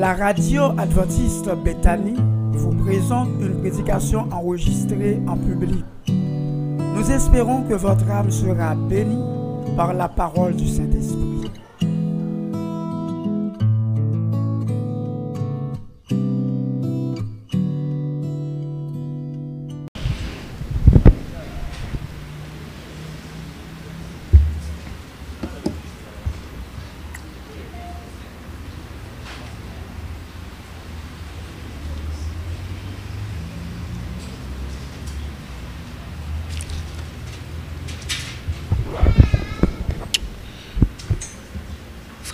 La radio adventiste Bethany vous présente une prédication enregistrée en public. Nous espérons que votre âme sera bénie par la parole du Saint-Esprit.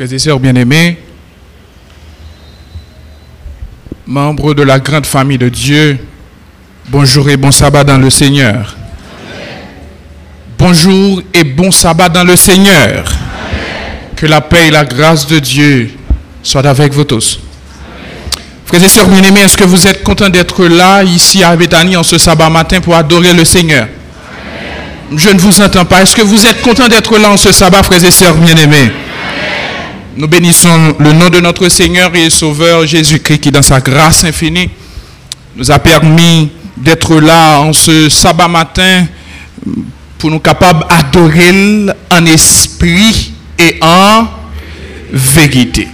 Frères et sœurs bien-aimés, membres de la grande famille de Dieu, bonjour et bon sabbat dans le Seigneur. Bonjour et bon sabbat dans le Seigneur. Que la paix et la grâce de Dieu soient avec vous tous. Frères et sœurs bien-aimés, est-ce que vous êtes contents d'être là, ici à Bethany, en ce sabbat matin pour adorer le Seigneur? Je ne vous entends pas. Est-ce que vous êtes contents d'être là en ce sabbat, frères et sœurs bien-aimés? Nous bénissons le nom de notre Seigneur et Sauveur Jésus-Christ qui, dans sa grâce infinie, nous a permis d'être là en ce sabbat matin pour nous capables d'adorer en esprit et en vérité.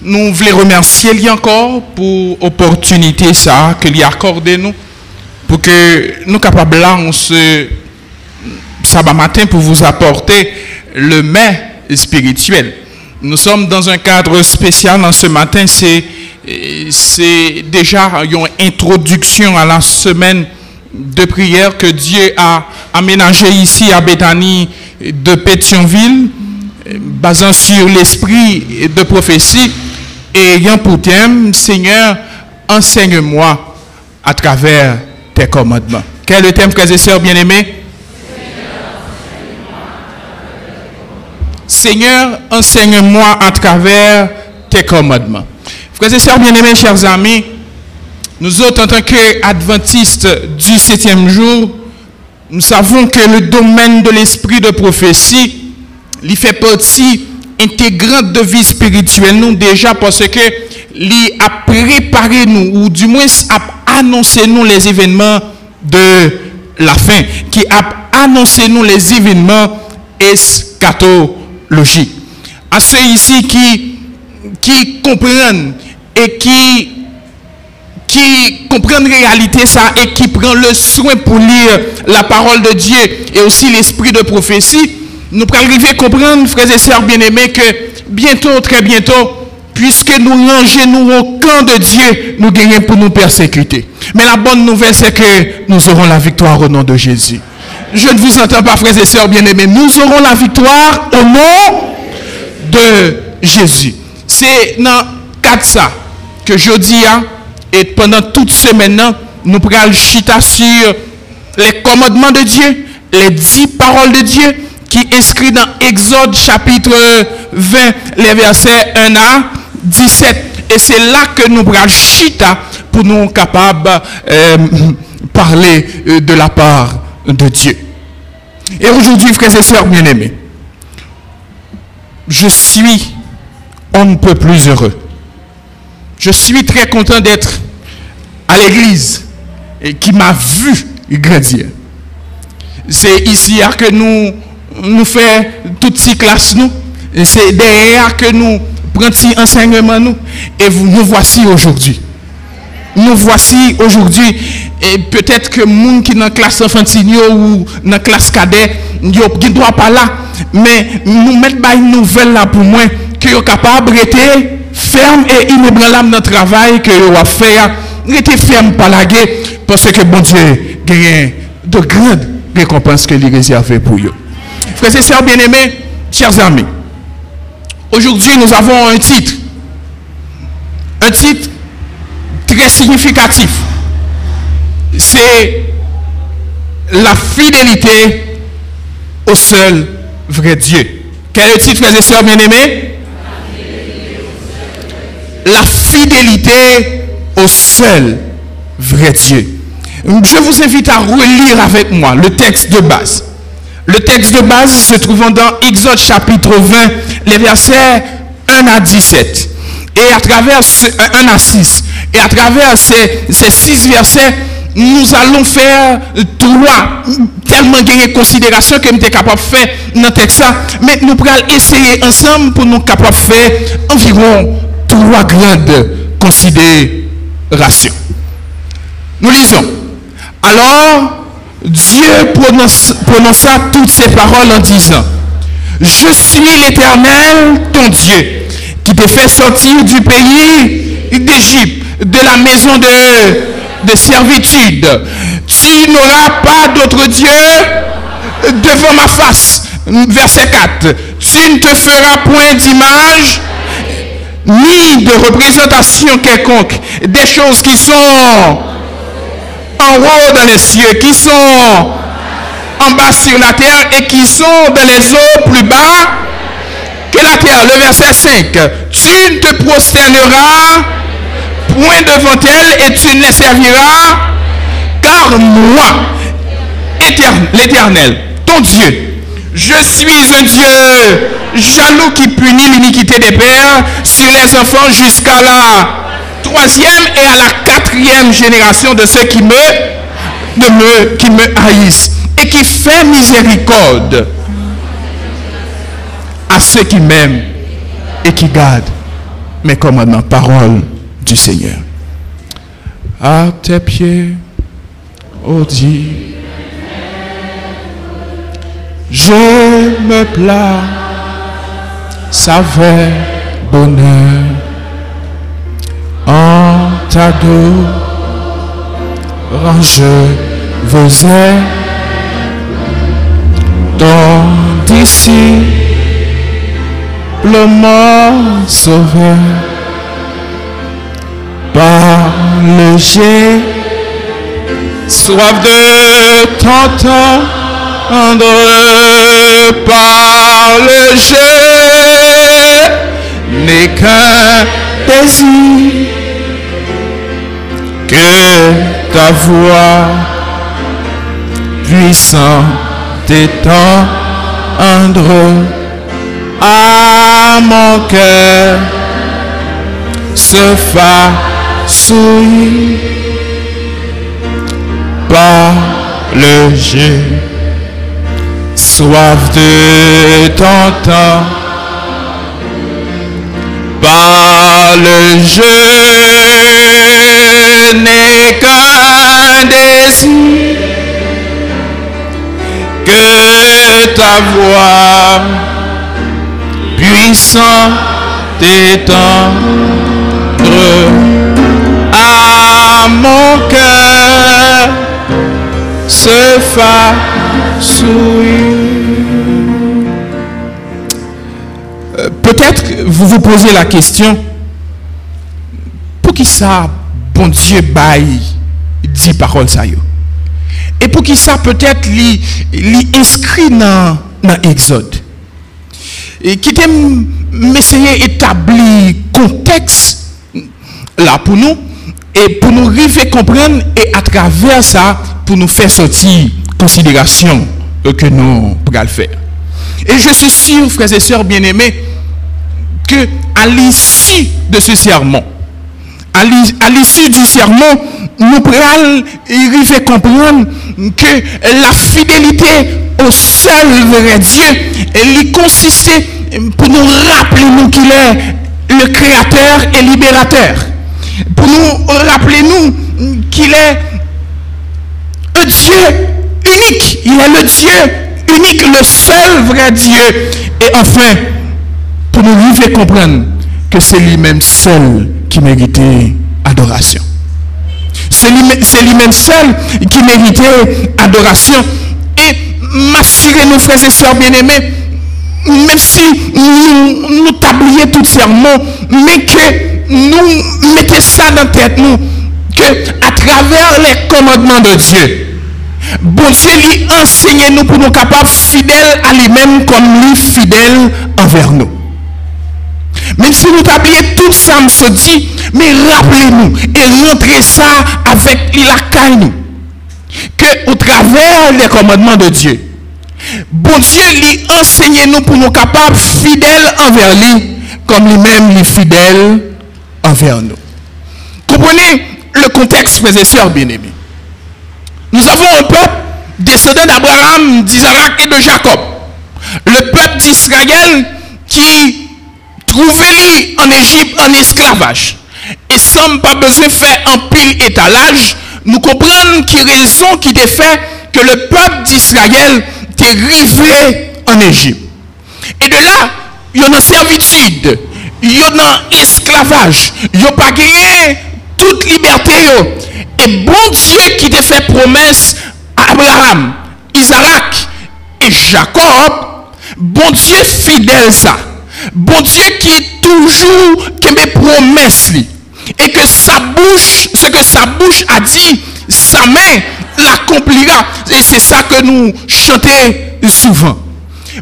Nous voulons remercier lui encore pour l'opportunité ça que lui a accordé nous pour que nous capables là en ce sabbat matin pour vous apporter le mets spirituel. Nous sommes dans un cadre spécial en ce matin. C'est, déjà une introduction à la semaine de prière que Dieu a aménagée ici à Bethany de Pétionville, basant sur l'esprit de prophétie et ayant pour thème, Seigneur, enseigne-moi à travers tes commandements. Quel est le thème, frères et sœurs bien-aimés? Seigneur, enseigne-moi à travers tes commandements. Frères et sœurs bien-aimés, chers amis, nous autres, en tant qu'adventistes du septième jour, nous savons que le domaine de l'esprit de prophétie, il fait partie intégrante de vie spirituelle, nous déjà parce que il a préparé nous, ou du moins a annoncé nous les événements de la fin, qui a annoncé nous les événements eschato logique. À ceux ici qui, qui comprennent et qui, qui comprennent réalité ça et qui prennent le soin pour lire la parole de Dieu et aussi l'esprit de prophétie, nous pourrons arriver à comprendre, frères et sœurs bien-aimés, que bientôt, très bientôt, puisque nous rangeons au camp de Dieu, nous gagnons pour nous persécuter. Mais la bonne nouvelle, c'est que nous aurons la victoire au nom de Jésus. Je ne vous entends pas, frères et sœurs bien-aimés. Nous aurons la victoire au nom de Jésus. C'est dans quatre ça que je dis, hein, et pendant toute semaine, nous prenons chita sur les commandements de Dieu, les dix paroles de Dieu, qui inscrit dans Exode chapitre 20, les versets 1 à 17. Et c'est là que nous prenons chita pour nous capables euh, parler euh, de la part de Dieu. Et aujourd'hui, frères et sœurs bien-aimés, je suis on ne peut plus heureux. Je suis très content d'être à l'église et qui m'a vu grandir. C'est ici que nous nous faisons toutes ces classes nous. C'est derrière que nous prenons enseignement nous. Et vous, nous voici aujourd'hui nous voici aujourd'hui et peut-être que monde qui dans la classe enfantine ou dans la classe cadet ne doit pas là. Mais nous mettons une nouvelle là pour moi que sont capable d'être ferme et inébranlable dans le travail que vous a fait rester ferme pas la parce que bon Dieu gagne de grandes récompenses que les réservé pour eux frères et sœurs bien-aimés chers amis aujourd'hui nous avons un titre. Un titre très significatif. C'est la fidélité au seul vrai Dieu. Quel est le titre, frères et sœurs bien-aimés? La fidélité au seul vrai Dieu. Je vous invite à relire avec moi le texte de base. Le texte de base se trouvant dans Exode chapitre 20, les versets 1 à 17. Et à travers un à 6, et à travers ces, ces six versets, nous allons faire trois, tellement gagner considération que nous sommes capables de faire dans le texte. Mais nous pourrons essayer ensemble pour nous capables de faire environ trois grandes considérations. Nous lisons. Alors, Dieu prononça toutes ces paroles en disant, Je suis l'Éternel, ton Dieu, qui te fait sortir du pays d'Égypte, de la maison de, de servitude. Tu n'auras pas d'autre Dieu devant ma face. Verset 4. Tu ne te feras point d'image ni de représentation quelconque des choses qui sont en haut dans les cieux, qui sont en bas sur la terre et qui sont dans les eaux plus bas que la terre. Le verset 5. Tu ne te prosterneras point devant elle et tu ne serviras car moi, l'Éternel, ton Dieu, je suis un Dieu jaloux qui punit l'iniquité des pères sur les enfants jusqu'à la troisième et à la quatrième génération de ceux qui me, qui me haïssent et qui fait miséricorde à ceux qui m'aiment et qui gardent mes commandements, parole du Seigneur. À tes pieds, ô Dieu, je me plains, savais bonheur en ta dos, je faisais dans d'ici le mort sauveur par le jet, soif de t'entendre par le jet n'est qu'un désir. Que ta voix puissante étendre à mon cœur se souiller par le jeu, soif de t'entendre. Par le jeu. N'est qu'un désir. Que ta voix puissante t'étendre à mon cœur se fasse euh, Peut-être vous vous posez la question, pour qui ça, bon Dieu, baille, dit parole ça Et pour qui ça peut-être inscrit dans, dans Exode? Et qui t'aime m'essayer établir contexte là pour nous? Et pour nous arriver comprendre et à travers ça pour nous faire sortir considération que nous pourrons faire. Et je suis sûr, frères et sœurs bien-aimés, que à l'issue de ce serment, à l'issue du serment, nous pourrons arriver comprendre que la fidélité au seul vrai Dieu, elle consistait pour nous rappeler qu'il est le créateur et libérateur pour nous rappeler nous qu'il est un Dieu unique. Il est le Dieu unique, le seul vrai Dieu. Et enfin, pour nous faire comprendre que c'est lui-même seul qui méritait adoration. C'est lui-même seul qui méritait adoration. Et m'assurer nos frères et sœurs bien-aimés, même si nous, nous tablions tout serment, mais que nous mettez ça dans la tête, nous, que à travers les commandements de Dieu, bon Dieu lui enseigne nous pour nous capables fidèles à lui-même comme lui fidèle envers nous. Même si nous oublié tout ça, me se dit, mais rappelez-nous et rentrez ça avec la caille que au travers les commandements de Dieu, bon Dieu lui enseigne nous pour nous capables fidèles envers lui, comme lui-même lui fidèle envers nous. Comprenez le contexte, frères et sœurs bien-aimés. Nous avons un peuple descendant d'Abraham, d'Isaac et de Jacob. Le peuple d'Israël qui trouvait en Égypte en esclavage. Et sans pas besoin de faire un pile étalage, nous comprenons qui raison qui était fait que le peuple d'Israël était rivé en Égypte. Et de là, il y a une servitude, il y a esclavage, il n'y a pas gagné toute liberté. Et bon Dieu qui t'a fait promesse à Abraham, Isaac et Jacob, bon Dieu fidèle ça. Bon Dieu qui toujours qui mes promesses et que sa bouche, ce que sa bouche a dit, sa main l'accomplira. Et c'est ça que nous chantons souvent.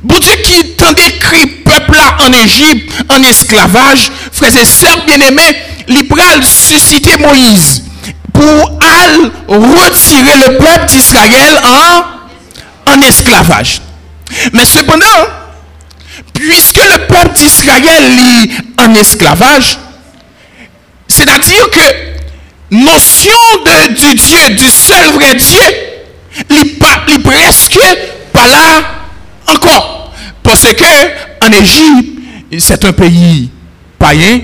Bon Dieu qui t'a décrit peuple en Égypte, en esclavage, frères et sœurs bien-aimés, il susciter Moïse pour retirer le peuple d'Israël en, en esclavage. Mais cependant, puisque le peuple d'Israël est en esclavage, c'est-à-dire que notion de, du Dieu, du seul vrai Dieu, il presque pas là encore. Parce que en Égypte, c'est un pays païen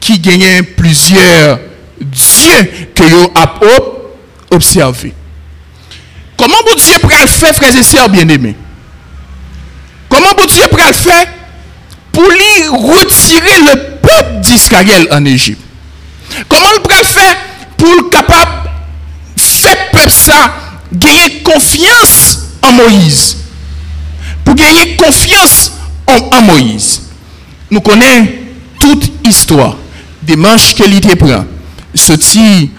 qui gagnait plusieurs dieux que vous avez observé. Comment vous Dieu pourrait le faire, frères et sœurs bien-aimés? Comment vous Dieu pourrait le faire pour lui retirer le peuple d'Israël en Égypte? Comment le faire pour capable faire peuple ça gagner confiance en Moïse Pour gagner confiance en, Moïse. Nous connaissons toute histoire des manches que l'idée prend, sorti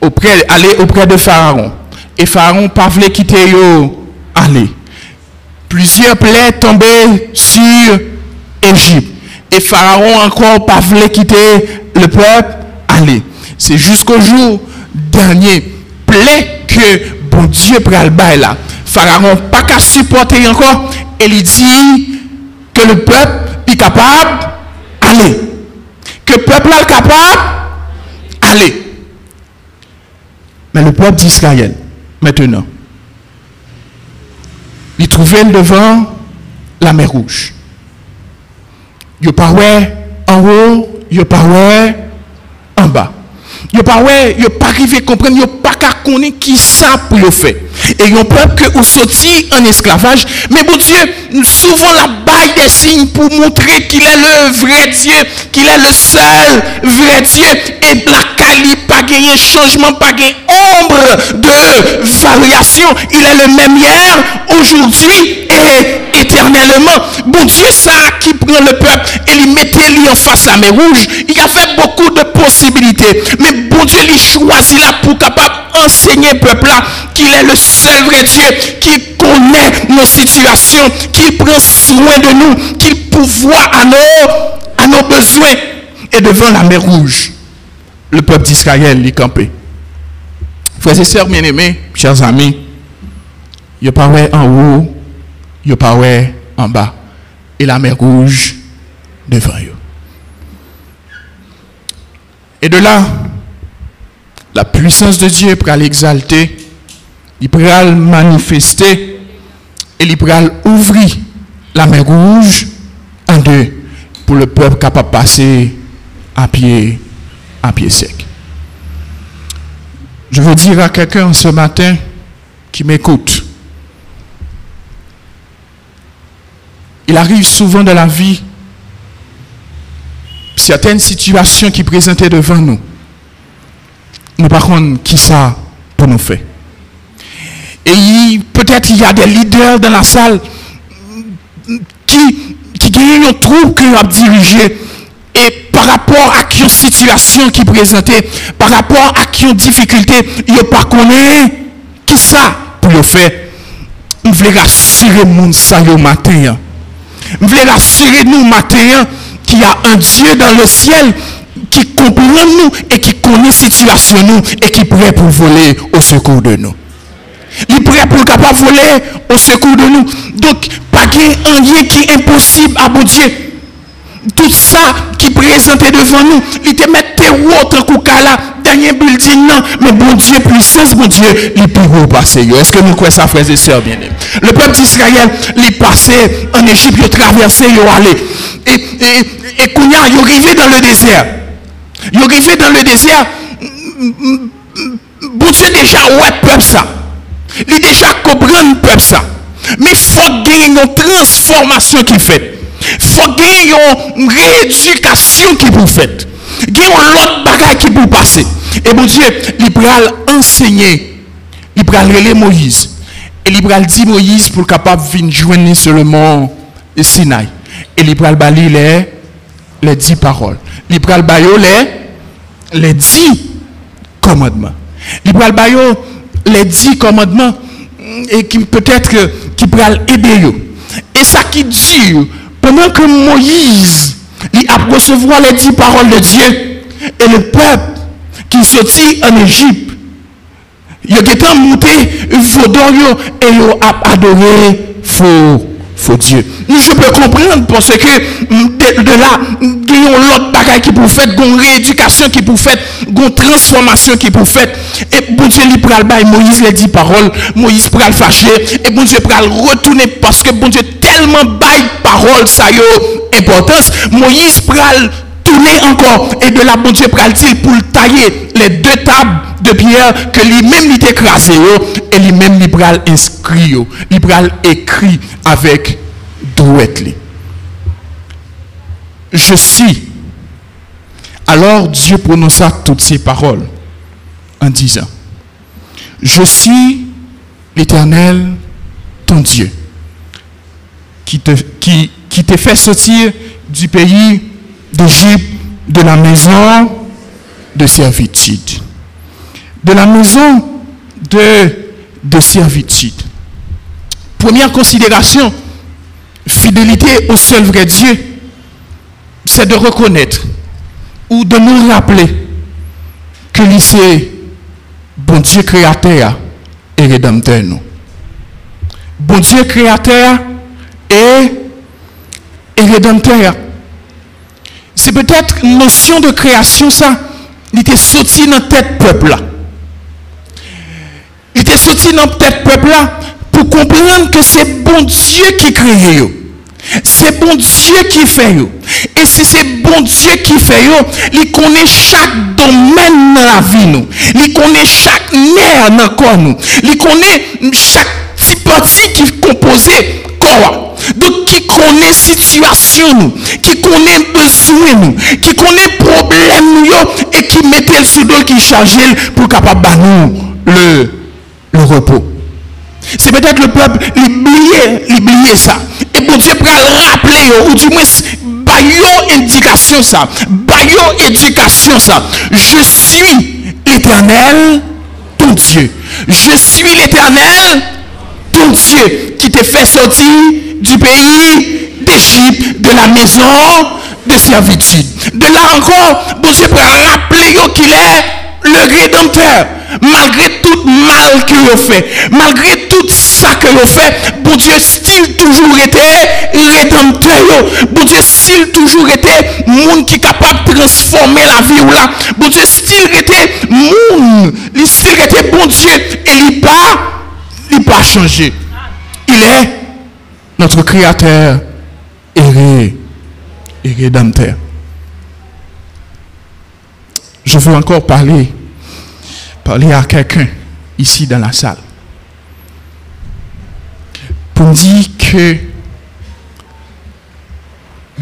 auprès, aller auprès de Pharaon. Et Pharaon pas voulu quitter yo, aller. Plusieurs plaies tombaient sur Égypte. Et Pharaon encore pas voulu quitter le peuple, aller. C'est jusqu'au jour dernier, plaie que bon Dieu pral là. Pharaon pas qu'à supporter encore. Et il dit que le peuple est capable d'aller que le peuple est capable aller. Mais le peuple d'Israël, maintenant, il trouvait devant la mer rouge. Il parlait en haut, il parlait en bas. Il parlait, il pas arrivé à comprendre, il pas qu'à connaître qui ça pour le faire. Et il peuple que vous sorti en esclavage, mais bon Dieu, souvent la baille des signes pour montrer qu'il est le vrai Dieu, qu'il est le seul vrai Dieu. Et la qualité pas gagné changement, pas gagné ombre de variation. Il est le même hier, aujourd'hui et éternellement. Bon Dieu, ça qui prend le peuple et il mettait lui en face la mer rouge. Il a fait beaucoup de possibilités. Mais bon Dieu, il choisit là pour capable enseigner peuple là qu'il est le seul vrai Dieu qui connaît nos situations, qui prend soin de nous, qui pourvoit à nos, à nos besoins. Et devant la mer rouge, le peuple d'Israël est campé. Frères et sœurs bien-aimés, chers amis, il parlait en haut, il parlait en bas. Et la mer rouge devant eux. Et de là, la puissance de Dieu pour l'exalter, il pourra le manifester et il pourra ouvrir la mer rouge en deux pour le peuple capable de passer à pied, à pied sec. Je veux dire à quelqu'un ce matin qui m'écoute, il arrive souvent dans la vie certaines situations qui présentaient devant nous. Nous par contre, qui ça pour nous faire Et peut-être il y a des leaders dans la salle qui, qui gagnent un trou qu'ils ont dirigé. Et par rapport à qui situation qui présentait, par rapport à qui difficulté, ils ne pas qui ça pour le faire. Je voulais rassurer monde ça le matin. Je voulais rassurer nous matin qu'il y a un Dieu dans le ciel qui comprend nous et qui connaît la situation nous et qui est prêt pour voler au secours de nous. Il est prêt pour capable voler au secours de nous. Donc, pas qu'il ait rien qui est impossible à bon Dieu. tout ça qui présentait devant nous, il te mettait autre là, dernier building, non, mais bon Dieu, puissance, bon Dieu, il peut passer. Est-ce que nous croyons ça, frères et sœurs bien Le peuple d'Israël, il passé en Égypte, il traversé, il allé. Et, et, et, il est dans le désert. Il est arrivé dans le désert, bon Dieu déjà, ouais, peuple ça. Il déjà comprend le peuple ça. Mais faut gagner une transformation qui fait. Faut gagner une rééducation qui vous fait. Y a l'autre bagage qui vous passer. Et mon Dieu, il va enseigner. Il va relayer Moïse. Et il va dire Moïse pour capable venir joindre sur le Sinaï. Et il va balayer les, dix paroles. Il va balayer les, dix commandements. Il va balayer les dix commandements et qui peut-être qui pourrait aider. Et ça qui dit, pendant que Moïse il a recevoir les dix paroles de Dieu, et le peuple qui sortit en Égypte, il a monté vaudor et il a adoré faux faut Dieu. Je peux comprendre parce que de, là, il y a l'autre bagaille qui pour faire, une rééducation qui pour faire, une transformation qui pour faire. Et bon Dieu, il pral bail Moïse les dit paroles, Moïse pral fâcher, et bon Dieu pral retourner parce que bon Dieu tellement bail parole, ça y a importance. Moïse pral tourner encore, et de là, bon Dieu dire pour tailler les deux tables de pierre que lui-même il écrasé et lui-même pral inscrit, il pral écrit avec douette. Je suis. Alors Dieu prononça toutes ces paroles en disant, je suis l'Éternel, ton Dieu, qui te, qui, qui te fait sortir du pays d'Égypte, de la maison de servitude. De la maison de, de servitude. Première considération, fidélité au seul vrai Dieu, c'est de reconnaître ou de nous rappeler que c'est bon Dieu créateur et rédempteur. Bon Dieu créateur et, et rédempteur. C'est peut-être une notion de création, ça. Il était sorti dans tête peuple là. Il était sorti dans tête peuple là pour comprendre que c'est bon Dieu qui crée. C'est bon Dieu qui fait. Et si c'est bon Dieu qui fait, il connaît chaque domaine dans la vie. Il connaît chaque nerf dans le corps. Il connaît chaque petit parti qui est composé corps. Donc, qui connaît situation, nous, qui connaît besoin, nous, qui connaît problème, nous, et qui mettait le sous qui charge pour capable nous le, le repos. C'est peut-être le peuple, il oublié ça. Et bon Dieu pour rappeler, ou du moins, baillot indication ça, éducation ça. Je suis l'éternel, ton Dieu. Je suis l'éternel, ton Dieu, qui te fait sortir du pays d'Égypte, de la maison de servitude. De là encore, bon Dieu pour rappeler qu'il est le rédempteur malgré tout mal que vous fait, malgré tout ça que vous fait, bon Dieu style toujours été rédempteur. Bon Dieu style toujours été monde qui est capable de transformer la vie ou là. Bon Dieu style était monde, il style était bon Dieu et il pas pas changé. Il est notre créateur et, rédempteur. Je veux encore parler parler à quelqu'un ici dans la salle pour dire que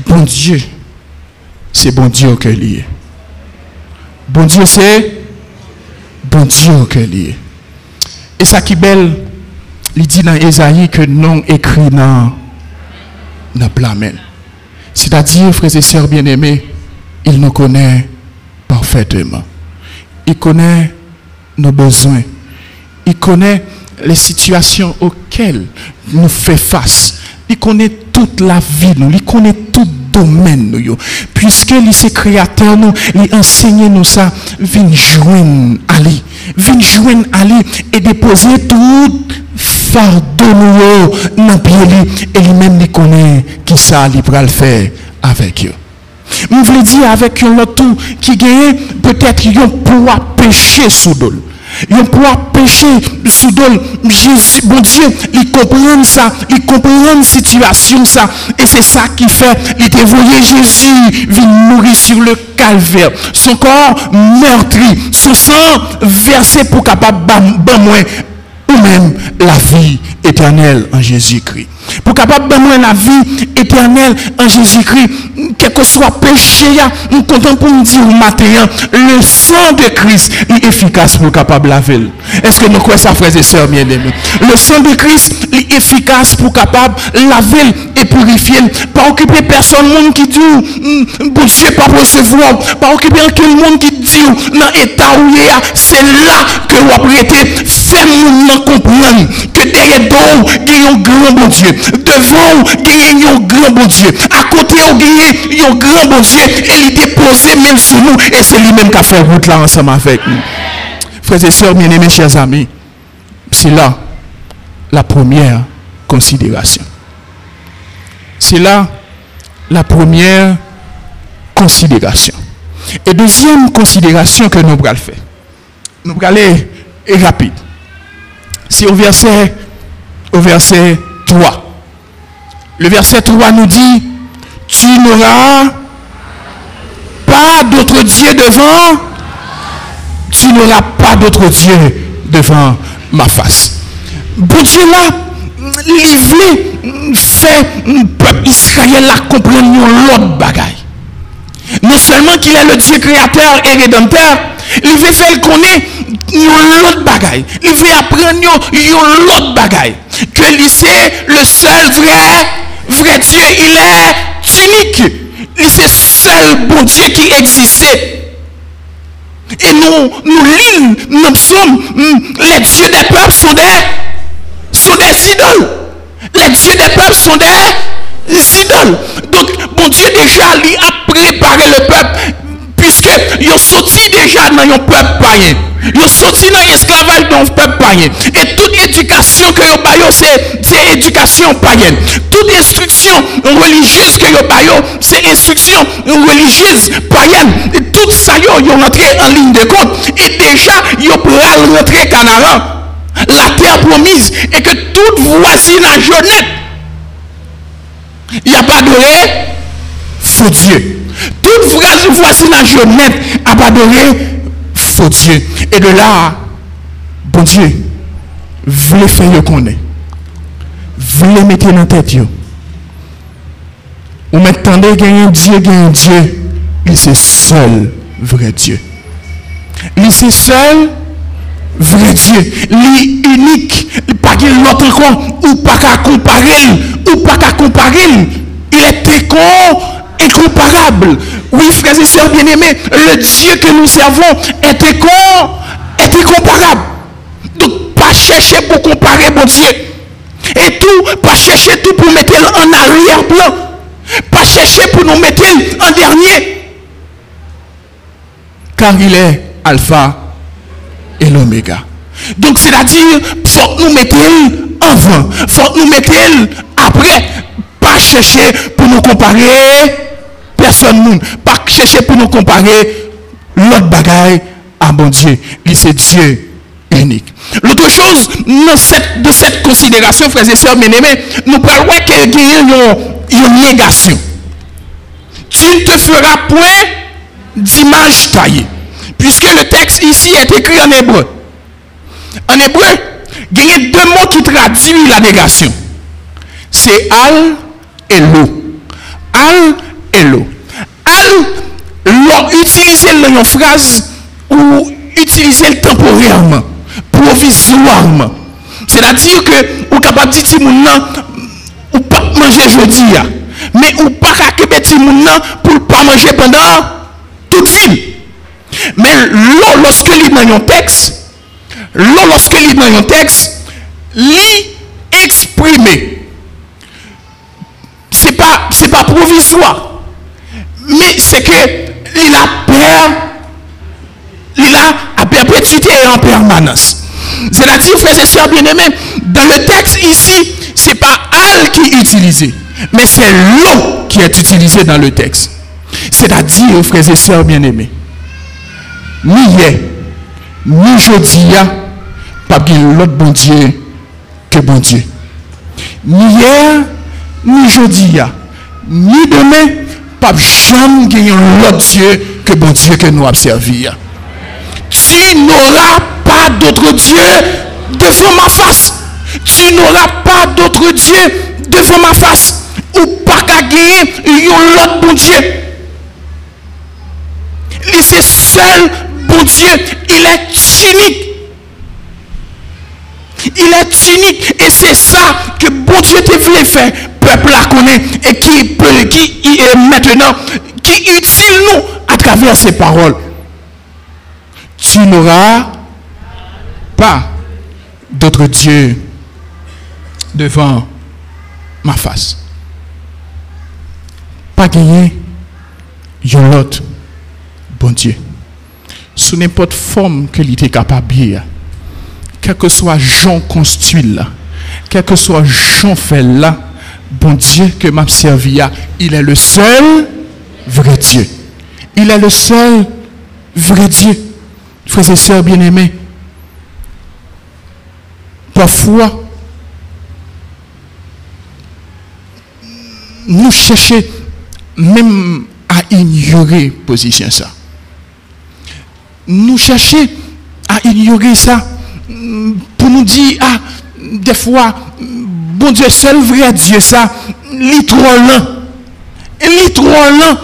bon Dieu, c'est bon Dieu auquel il est. Bon Dieu, c'est bon Dieu auquel il est. Et ça qui est belle, il dit dans Esaïe que non écrit dans, le plamel. C'est-à-dire, frères et sœurs bien-aimés, il nous connaît parfaitement. Il connaît nos besoins. Il connaît les situations auxquelles nous faisons face. Il connaît toute la vie, nous. il connaît tout domaine. Nous, puisque il est créateur, nous, il enseigne nous ça, viens joindre Ali. Viens joindre Ali et déposer tout fardeau nous dans pied et lui-même il connaît qui ça il le faire avec eux. Je voulais dire avec un autre qui gagne peut-être un pouvoir pécher sous dol. Un pouvoir pécher sous dol. Jésus, bon Dieu, il comprend ça, il comprend la situation ça. Et c'est ça qui fait, il Jésus, vient mourir sur le calvaire. Son corps meurtri, son sang versé pour capable même la vie éternelle en Jésus-Christ. Pour capable de la vie éternelle en Jésus-Christ, quel que soit péché, nous comptons pour nous dire matin, le sang de Christ est efficace pour capable laver. Est-ce que nous croyons ça, frères et sœurs bien-aimés? Le sang de Christ est efficace pour capable laver et purifier. Pas occuper personne, monde qui dit, hmm, bon Dieu, pas recevoir. Pas occuper quel monde qui dit, dans l'état où il c'est là que vous apprêtez. Faites nous comprendre que derrière vous, il y a un grand bon Dieu. Devant a un grand bon Dieu. À côté, y a un grand bon Dieu. Et il dépose même sur nous. Et c'est lui-même qui a fait route là ensemble avec nous. Frères et sœurs, bien-aimés, chers amis, c'est là la première considération. C'est là la première considération. Et deuxième considération que nous allons faire. Nous allons aller rapide. C'est au verset, au verset 3. Le verset 3 nous dit, tu n'auras pas d'autre Dieu devant, tu n'auras pas d'autre Dieu devant ma face. Bon Dieu là, il voulait faire peuple Israël la comprendre l'autre bagaille. Non seulement qu'il est le Dieu créateur et rédempteur, il veut faire connaître l'autre bagaille. Il veut apprendre l'autre bagaille. Que c'est le seul vrai, vrai Dieu, il est unique. Il c'est le seul bon Dieu qui existait. Et nous, nous nous sommes, les dieux des peuples sont des idoles. Les dieux des peuples sont des idoles. Donc, bon Dieu déjà, lui a préparé le peuple, ils ont sorti déjà dans un peuple païen. Ont sorti dans l'esclavage dans le peuple païen. Et toute éducation que vous c'est, c'est éducation païenne. Toute instruction religieuse que vous c'est instruction religieuse païenne. Et tout ça, ils ont rentré en ligne de compte. Et déjà, ils ont rentrer Canaan. La terre promise. Et que toute voisinage honnête, il n'y a pas de faux Dieu. Toute voisinage honnête a pas adoré faux Dieu. Et de là, bon Dieu, voulez faire qu'on est. Voulez mettre dans la tête. Ou m'attendez qu'il a Dieu, qu'il a Dieu. Il c'est seul vrai Dieu. Il c'est seul vrai Dieu. Il unique. Il pas qu'il l'autre ou pas qu'à comparer. Ou pas qu'à comparer. Il est con incomparable. Oui, frères et sœurs bien-aimés, le Dieu que nous servons est, est incomparable. Donc, pas chercher pour comparer mon Dieu. Et tout, pas chercher tout pour mettre en arrière-plan. Pas chercher pour nous mettre en dernier. Car il est alpha et l'oméga. Donc, c'est-à-dire, faut nous mettre avant, faut nous mettre après. Pas chercher pour nous comparer personne monde pas chercher pour nous comparer l'autre bagaille à bon Dieu. Il c'est Dieu unique. L'autre chose, de cette considération, frères et sœurs bien-aimés, nous voir qu'il y a une négation. Tu ne te feras point d'image taillée. Puisque le texte ici est écrit en hébreu. En hébreu, il y a deux mots qui traduisent la négation. C'est al et l'eau. Al et l'eau. L'on utilise une phrase ou utiliser temporairement, provisoirement. C'est-à-dire que vous capable de dire ou pas manger jeudi, mais ou pas capable de pour pas manger pendant toute vie. Mais lorsque il dans un texte, lorsque dans un texte, exprimer. C'est pas, c'est pas provisoire c'est que il a peur, il a à perpétuité et en permanence. C'est-à-dire, frères et sœurs bien-aimés, dans le texte ici, ce n'est pas Al qui est utilisé, mais c'est l'eau qui est utilisé dans le texte. C'est-à-dire, frères et sœurs bien-aimés, ni hier, ni jeudi, pas l'autre bon Dieu que bon Dieu. Ni hier, ni jeudi, ni demain, pas jamais gagner l'autre Dieu que bon Dieu que nous avons servi. Tu n'auras pas d'autre Dieu devant ma face. Tu n'auras pas d'autre Dieu devant ma face. Ou pas qu'à gagner l'autre bon Dieu. C'est seul bon Dieu. Il est unique. Il est unique. Et c'est ça que bon Dieu te voulait faire. Peuple la connaît. Et qui, peut, qui est maintenant, qui utile nous à travers ses paroles. Tu n'auras pas d'autre Dieu devant ma face. Pas gagner, yon l'autre, bon Dieu. Sous n'importe forme que l'idée capable quel que soit Jean construit là, quel que soit Jean fait là, bon Dieu que m'a servi, il est le seul vrai Dieu. Il est le seul vrai Dieu. Frères et sœurs bien-aimés, parfois, nous cherchons même à ignorer position ça. Nous cherchons à ignorer ça pour nous dire, ah, des fois, bon Dieu, seul vrai Dieu ça, il trop lent. Il trop lent.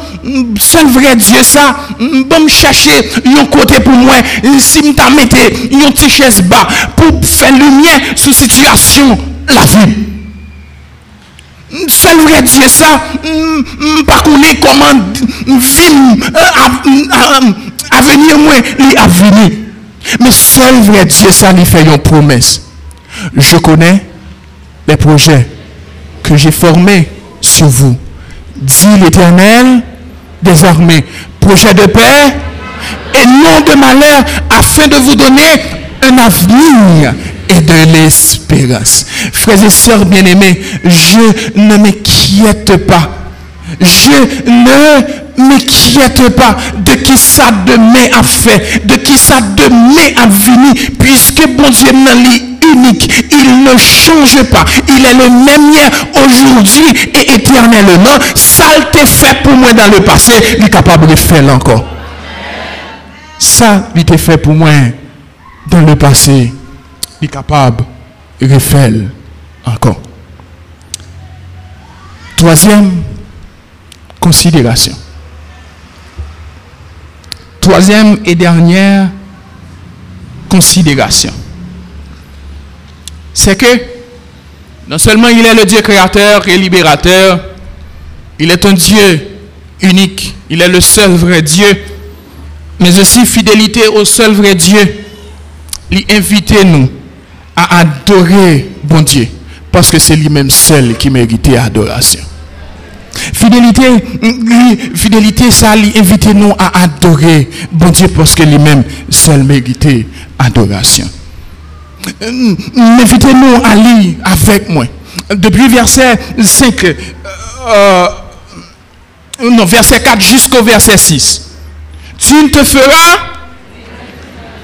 Seul vrai Dieu ça, bon me chercher un côté pour moi, si me t'a une petite chaise bas pour faire lumière sur situation la vie. Seul vrai Dieu ça, pas connaître comment vivre à venir moi, à venir. Mais seul vrai Dieu, ça lui fait une promesse. Je connais les projets que j'ai formés sur vous. Dit l'Éternel des armées. Projet de paix et non de malheur afin de vous donner un avenir et de l'espérance. Frères et sœurs bien-aimés, je ne m'inquiète pas. Je ne m'inquiète pas de qui ça demain a fait, de qui ça demain a venir, puisque bon Dieu n'est unique, il ne change pas, il est le même hier, aujourd'hui et éternellement. Ça a fait pour moi dans le passé, il est capable de faire encore. Ça, il été fait pour moi dans le passé, il est capable de faire encore. Troisième considération. Troisième et dernière considération, c'est que non seulement il est le Dieu créateur et libérateur, il est un Dieu unique, il est le seul vrai Dieu, mais aussi fidélité au seul vrai Dieu. Il invite nous à adorer bon Dieu, parce que c'est lui-même seul qui mérite adoration. Fidélité, fidélité, ça invite nous à adorer bon Dieu parce que lui-même seul mérite adoration. Invitez-nous à lire avec moi. Depuis verset 5, euh, non, verset 4 jusqu'au verset 6. Tu ne te feras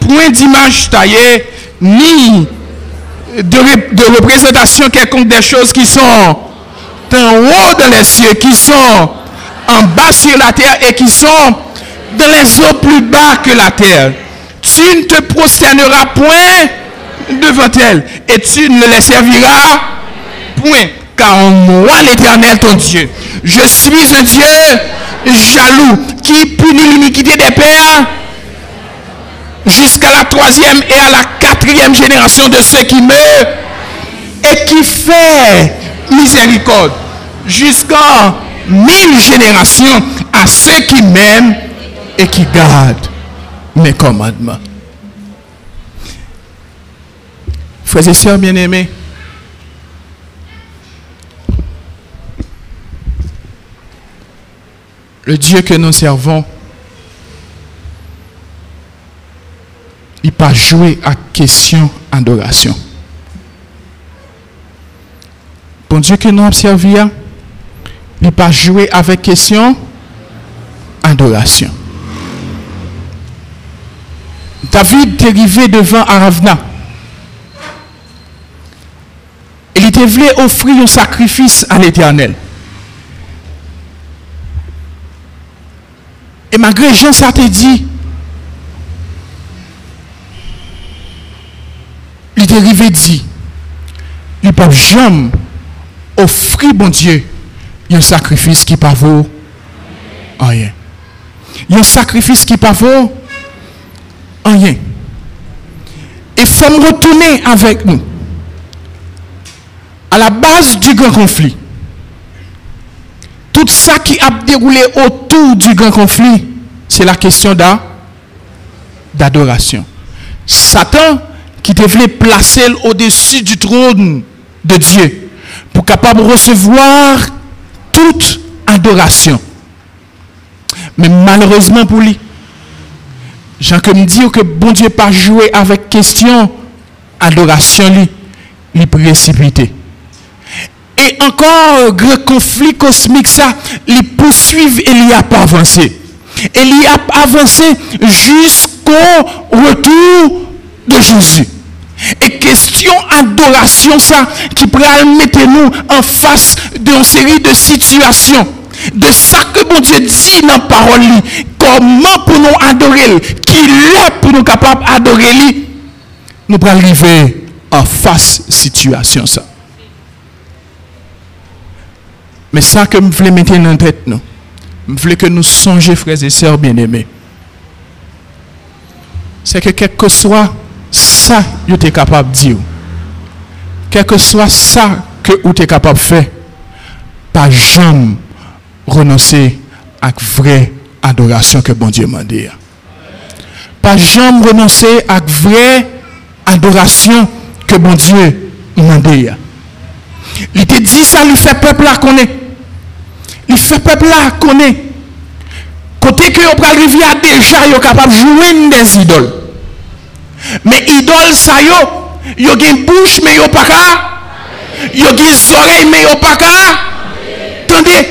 point d'image taillée, ni de, de représentation quelconque des choses qui sont en haut dans les cieux, qui sont en bas sur la terre et qui sont dans les eaux plus bas que la terre. Tu ne te prosterneras point devant elles et tu ne les serviras point. Car moi, l'éternel, ton Dieu, je suis un Dieu jaloux qui punit l'iniquité des pères jusqu'à la troisième et à la quatrième génération de ceux qui meurent et qui fait miséricorde jusqu'à mille générations à ceux qui m'aiment et qui gardent mes commandements. Frères et sœurs bien-aimés, le Dieu que nous servons, il pas jouer à question d'adoration. Dieu que nous observions, il pas jouer avec question adoration. David est arrivé devant Aravna. Il était voulu offrir un sacrifice à l'éternel. Et malgré Jean, ça te dit, il est arrivé dit, il ne peut jamais offrir, bon Dieu, un sacrifice qui ne vaut rien. Un sacrifice qui ne vaut rien. Il faut me retourner avec nous à la base du grand conflit. Tout ça qui a déroulé autour du grand conflit, c'est la question d'adoration. Satan qui devait placer au-dessus du trône de Dieu pour capable recevoir toute adoration. Mais malheureusement pour lui, Jean que me dit que bon Dieu pas joué avec question adoration lui, lui précipité. Et encore, grand conflit cosmique, ça, il poursuivent et il a pas avancé. Et il a avancé jusqu'au retour de Jésus. Et question adoration, ça, qui pourrait mettre nous en face d'une série de situations. De ça que bon Dieu dit dans la parole, comment pour nous adorer, qui est pour nous capables d'adorer, nous pourrons arriver en face situation ça. Mais ça que je voulais mettre en tête, nous, je voulais que nous songions, frères et sœurs bien-aimés, c'est que quel que soit ça que vous êtes capable de dire, quel que soit ça que vous êtes capable de faire, pas jamais renoncer à la vraie adoration que bon Dieu m'a dit. Pas jamais renoncer à la vraie adoration que bon Dieu m'a dit. Il te dit ça, il fait peuple à connaître. Il fait peuple là connaître. Côté que arriver à déjà, vous capable de jouer des idoles. Mais idoles, ça yo, yo une bouche, mais yo pas qu'à. Yo une oreilles, mais yo pas qu'à. Attendez.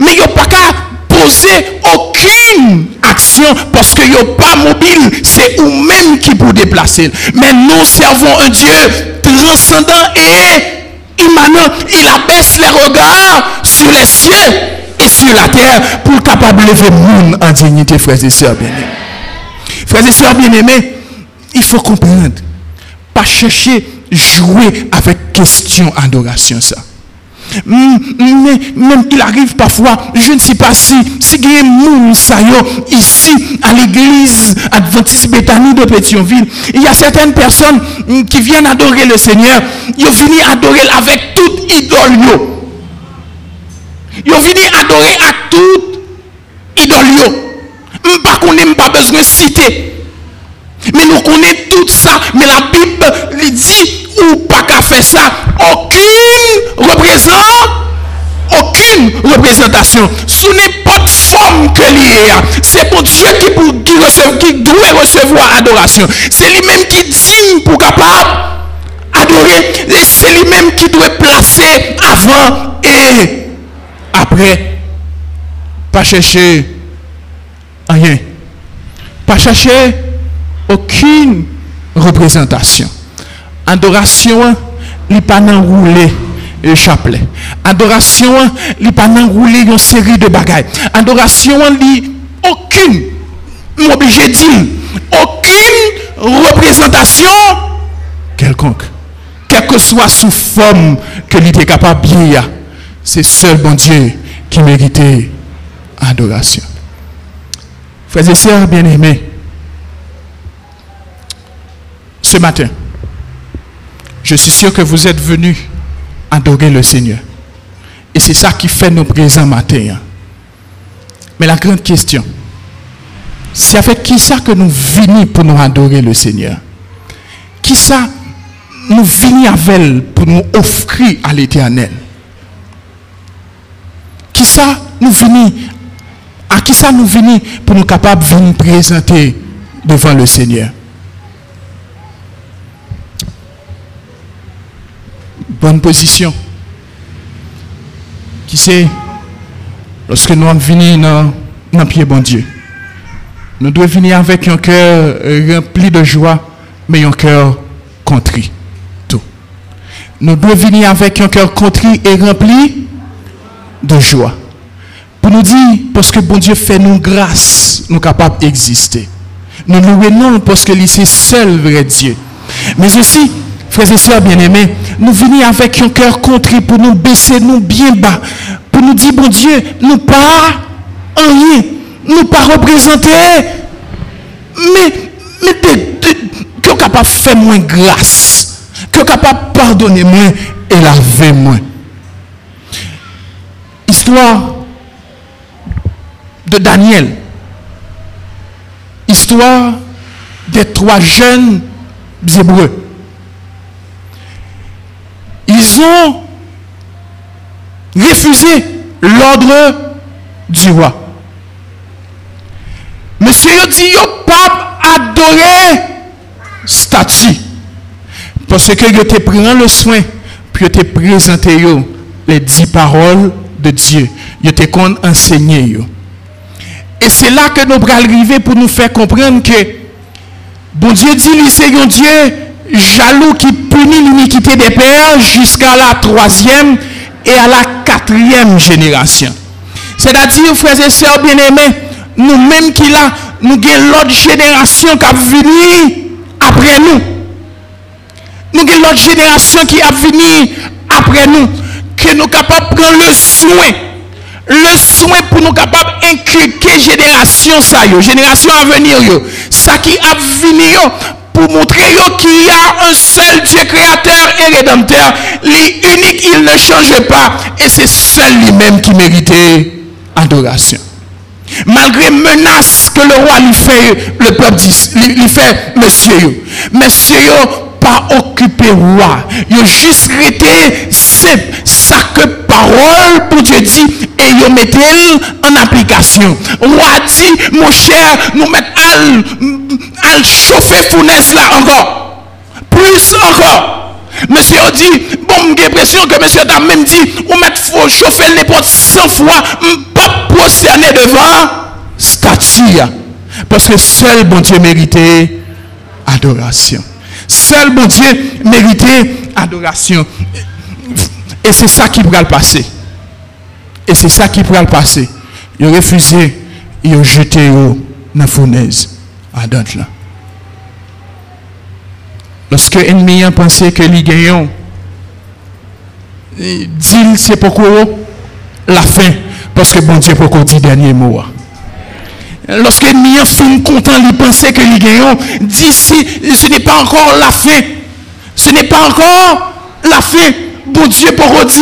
Mais yo pas qu'à poser aucune action parce que yo pas mobile. C'est vous-même qui vous déplacer. Mais nous servons un Dieu transcendant et immanent, il abaisse les regards sur les cieux et sur la terre pour capable de lever le monde en dignité, frères et sœurs bien-aimés. Frères et sœurs bien-aimés, il faut comprendre, pas chercher jouer avec question adoration ça. Mm, mais même il arrive parfois, je ne sais pas si, si il y ici à l'église Adventiste Bethany de Pétionville, il y a certaines personnes mm, qui viennent adorer le Seigneur, ils ont fini adorer avec toute idole. Ils ont fini adorer à toute idole. Qu'on n'aime pas besoin de citer. Mais nous connaissons tout ça. Mais la Bible dit ou pas qu'à faire ça. Aucune représentation. Aucune représentation. Sous n'importe forme que l'il C'est pour Dieu qui, pour, qui, doit recevoir adoration. C'est lui-même qui dit pour capable adorer. C'est lui-même qui doit placer avant et après. Pas chercher rien. Pas chercher aucune représentation. Adoration, il pas enroulé le chapelet. Adoration, il pas enroulé une série de bagailles. Adoration, il aucune, obligé de dire, aucune représentation quelconque. Quelle que soit sous forme que l'idée capable bien, c'est seul bon Dieu qui méritait adoration. Frères et sœurs bien-aimés, ce matin, je suis sûr que vous êtes venus adorer le Seigneur. Et c'est ça qui fait nos présents matin. Hein. Mais la grande question, c'est avec qui ça que nous venons pour nous adorer le Seigneur? Qui ça nous venons avec pour nous offrir à l'éternel? Qui ça nous venons à qui ça nous venons pour nous capables de nous présenter devant le Seigneur? Bonne position. Qui c'est lorsque nous venons dans, dans pied bon Dieu, nous devons venir avec un cœur rempli de joie, mais un cœur contrit. Tout. Nous devons venir avec un cœur contrit et rempli de joie. Pour nous dire, parce que bon Dieu fait nous grâce, nous capables d'exister. Nous nous non parce que c'est seul vrai Dieu. Mais aussi, frères et sœurs bien-aimés, nous venons avec un cœur contrit pour nous baisser, nous bien bas, pour nous dire, bon Dieu, nous pas rien, nous pas représenter, mais, mais que capable de faire moins grâce, que capable de pardonner moins et laver moins. Histoire de Daniel. Histoire des trois jeunes hébreux. Ils ont refusé l'ordre du roi. Monsieur dit, yo pas adorer statue. Parce que yo te pris le soin, puis yo te présenté les dix paroles de Dieu. Yo te qu'on enseigné Et c'est là que nous allons arriver pour nous faire comprendre que bon Dieu dit, c'est un Dieu jaloux qui punit l'iniquité des pères jusqu'à la troisième et à la quatrième génération. C'est-à-dire, frères et sœurs bien-aimés, nous-mêmes qui là, nous avons l'autre génération qui a venu après nous. Nous avons l'autre génération qui a venu après nous. Que nous capables de prendre le soin. Le soin pour nous capables d'inculquer génération ça, génération à venir. Ça qui a venu pour montrer qu'il y a un seul Dieu créateur et rédempteur. L'unique, il ne change pas. Et c'est seul lui-même qui méritait adoration. Malgré menaces que le roi lui fait, le peuple dit, lui, fait, monsieur, monsieur, pas occupé roi. Il a juste été que parole pour Dieu dit et il mettez en application. Roi dit, mon cher, nous mettons à, chauffer fournaise là encore. Plus encore. Monsieur dit, bon, j'ai l'impression que monsieur a même dit, on met faut chauffer n'importe 100 fois, pas prosterner devant statue. Parce que seul bon Dieu méritait adoration. Seul bon Dieu méritait adoration. Et c'est ça qui pourra le passer. Et c'est ça qui pourra le passer. Il a refusé, il a jeté dans la fournaise. À là. Lorsque l'ennemi a pensé que les gagnants, dit c'est pourquoi la fin? Parce que bon Dieu pourquoi dit dernier mot. Lorsque l'ennemi a fin content, il pensait que les gagnants, dit ce n'est pas encore la fin. Ce n'est pas encore la fin. Bon Dieu pourquoi dit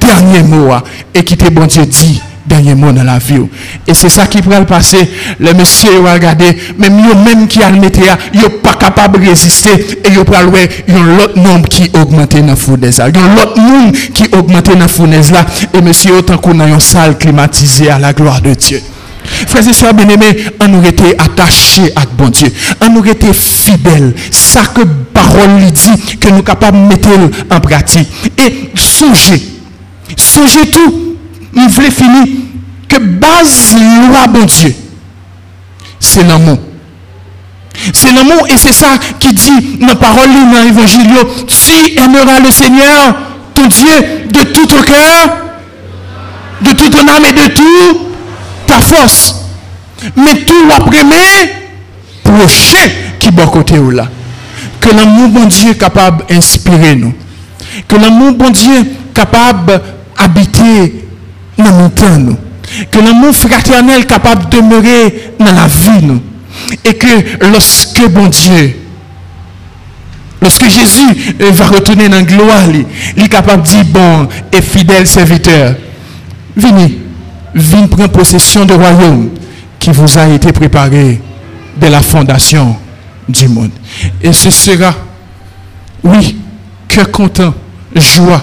dernier mot. Et qui bon Dieu dit dernier mot dans la vie. Et c'est ça qui pourrait le passer. Le monsieur a regardé, même eux même qui a le métier, ils pas capable de résister et ils pourrait voir un autre nombre qui augmente dans la fournaise. Il y a l'autre monde qui augmente dans la fournaise là. Et monsieur, autant qu'on a une salle climatisée à la gloire de Dieu. Frères et sœurs bien-aimés, on aurait été attachés à bon Dieu. On aurait été fidèles. Ça que parole lui dit, que nous sommes capables de mettre en pratique. Et songez. Songez tout il voulait finir que base loi bon Dieu, c'est l'amour. C'est l'amour et c'est ça qui dit dans la parole, dans l'évangile, tu aimeras le Seigneur, ton Dieu, de tout ton cœur, de toute ton âme et de toute force. Mais tout après prochain qui est côté ou là. Que l'amour bon Dieu capable d'inspirer nous. Que l'amour bon Dieu capable d'habiter dans nous. Que l'amour fraternel capable de demeurer dans la vie. Nous. Et que lorsque bon Dieu, lorsque Jésus euh, va retourner dans la gloire, il est capable de dire, bon et fidèle serviteur, venez, venez prendre possession du royaume qui vous a été préparé de la fondation du monde. Et ce sera, oui, que content, joie,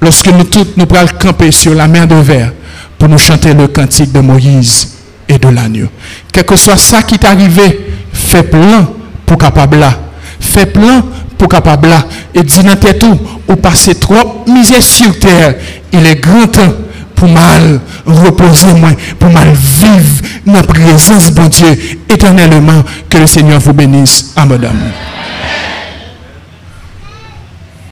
lorsque nous tous nous pourrons camper sur la mer de verre pour nous chanter le cantique de Moïse et de l'agneau. Quel que soit ça qui est arrivé, fais plein pour capable là. Fais plein pour capable là. Et dis dans tout, ou passer trop misère sur terre. Il est grand temps pour mal reposer moi, pour mal vivre dans la présence de Dieu éternellement. Que le Seigneur vous bénisse. Amen.